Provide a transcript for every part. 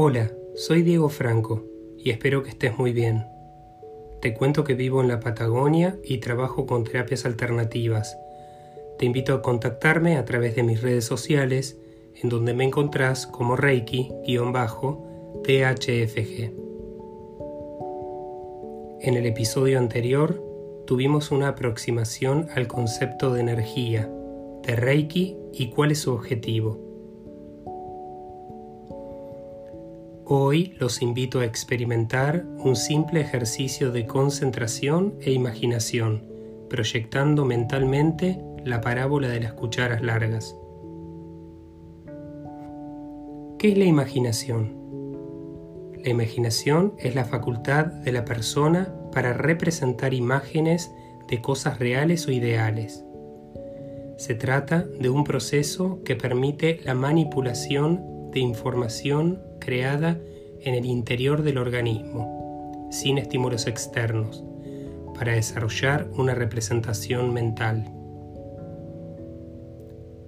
Hola, soy Diego Franco y espero que estés muy bien. Te cuento que vivo en la Patagonia y trabajo con terapias alternativas. Te invito a contactarme a través de mis redes sociales, en donde me encontrás como Reiki-THFG. En el episodio anterior tuvimos una aproximación al concepto de energía, de Reiki y cuál es su objetivo. Hoy los invito a experimentar un simple ejercicio de concentración e imaginación, proyectando mentalmente la parábola de las cucharas largas. ¿Qué es la imaginación? La imaginación es la facultad de la persona para representar imágenes de cosas reales o ideales. Se trata de un proceso que permite la manipulación de información creada en el interior del organismo, sin estímulos externos, para desarrollar una representación mental.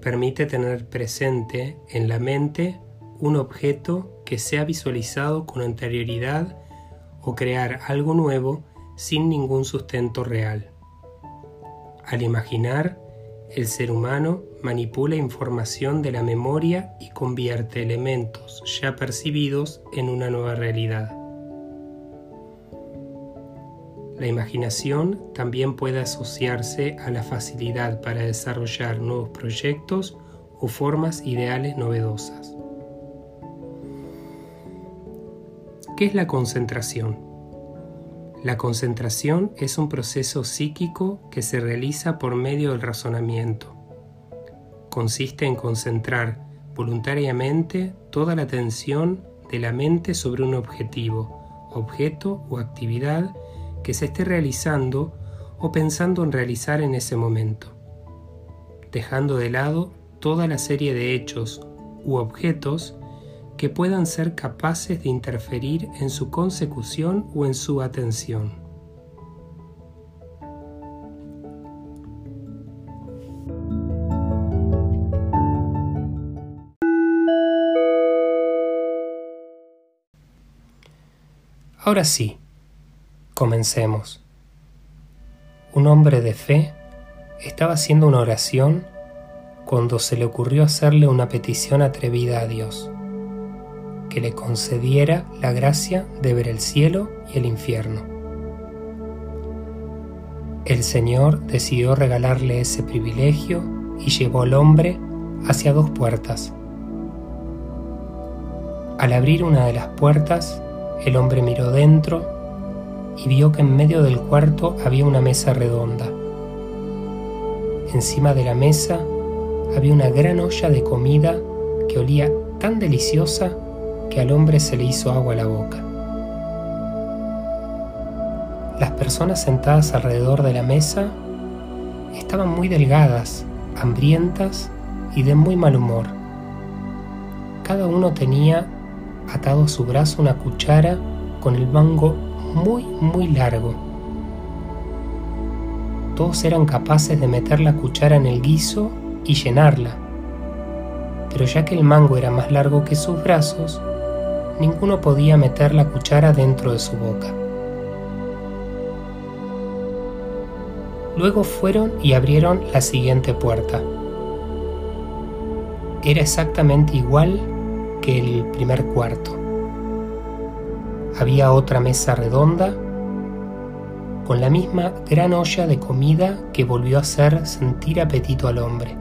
Permite tener presente en la mente un objeto que sea visualizado con anterioridad o crear algo nuevo sin ningún sustento real. Al imaginar, el ser humano manipula información de la memoria y convierte elementos ya percibidos en una nueva realidad. La imaginación también puede asociarse a la facilidad para desarrollar nuevos proyectos o formas ideales novedosas. ¿Qué es la concentración? La concentración es un proceso psíquico que se realiza por medio del razonamiento. Consiste en concentrar voluntariamente toda la atención de la mente sobre un objetivo, objeto o actividad que se esté realizando o pensando en realizar en ese momento, dejando de lado toda la serie de hechos u objetos que puedan ser capaces de interferir en su consecución o en su atención. Ahora sí, comencemos. Un hombre de fe estaba haciendo una oración cuando se le ocurrió hacerle una petición atrevida a Dios que le concediera la gracia de ver el cielo y el infierno. El Señor decidió regalarle ese privilegio y llevó al hombre hacia dos puertas. Al abrir una de las puertas, el hombre miró dentro y vio que en medio del cuarto había una mesa redonda. Encima de la mesa había una gran olla de comida que olía tan deliciosa que al hombre se le hizo agua a la boca. Las personas sentadas alrededor de la mesa estaban muy delgadas, hambrientas y de muy mal humor. Cada uno tenía atado a su brazo una cuchara con el mango muy, muy largo. Todos eran capaces de meter la cuchara en el guiso y llenarla, pero ya que el mango era más largo que sus brazos, ninguno podía meter la cuchara dentro de su boca. Luego fueron y abrieron la siguiente puerta. Era exactamente igual que el primer cuarto. Había otra mesa redonda con la misma gran olla de comida que volvió a hacer sentir apetito al hombre.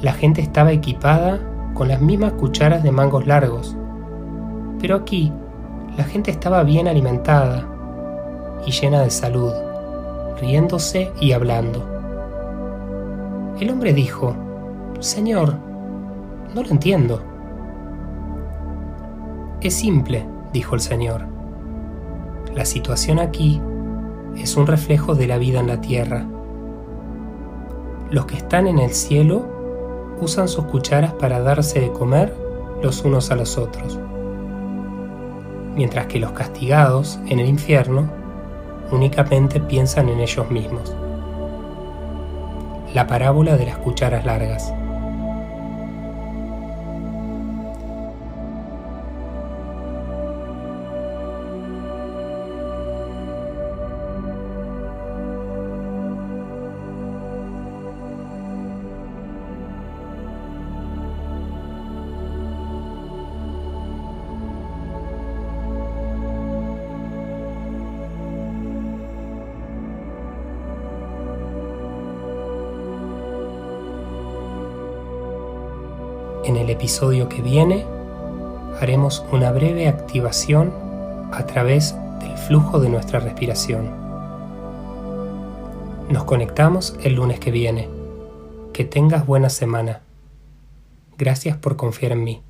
La gente estaba equipada con las mismas cucharas de mangos largos. Pero aquí la gente estaba bien alimentada y llena de salud, riéndose y hablando. El hombre dijo, Señor, no lo entiendo. Es simple, dijo el Señor. La situación aquí es un reflejo de la vida en la tierra. Los que están en el cielo usan sus cucharas para darse de comer los unos a los otros, mientras que los castigados en el infierno únicamente piensan en ellos mismos. La parábola de las cucharas largas. En el episodio que viene haremos una breve activación a través del flujo de nuestra respiración. Nos conectamos el lunes que viene. Que tengas buena semana. Gracias por confiar en mí.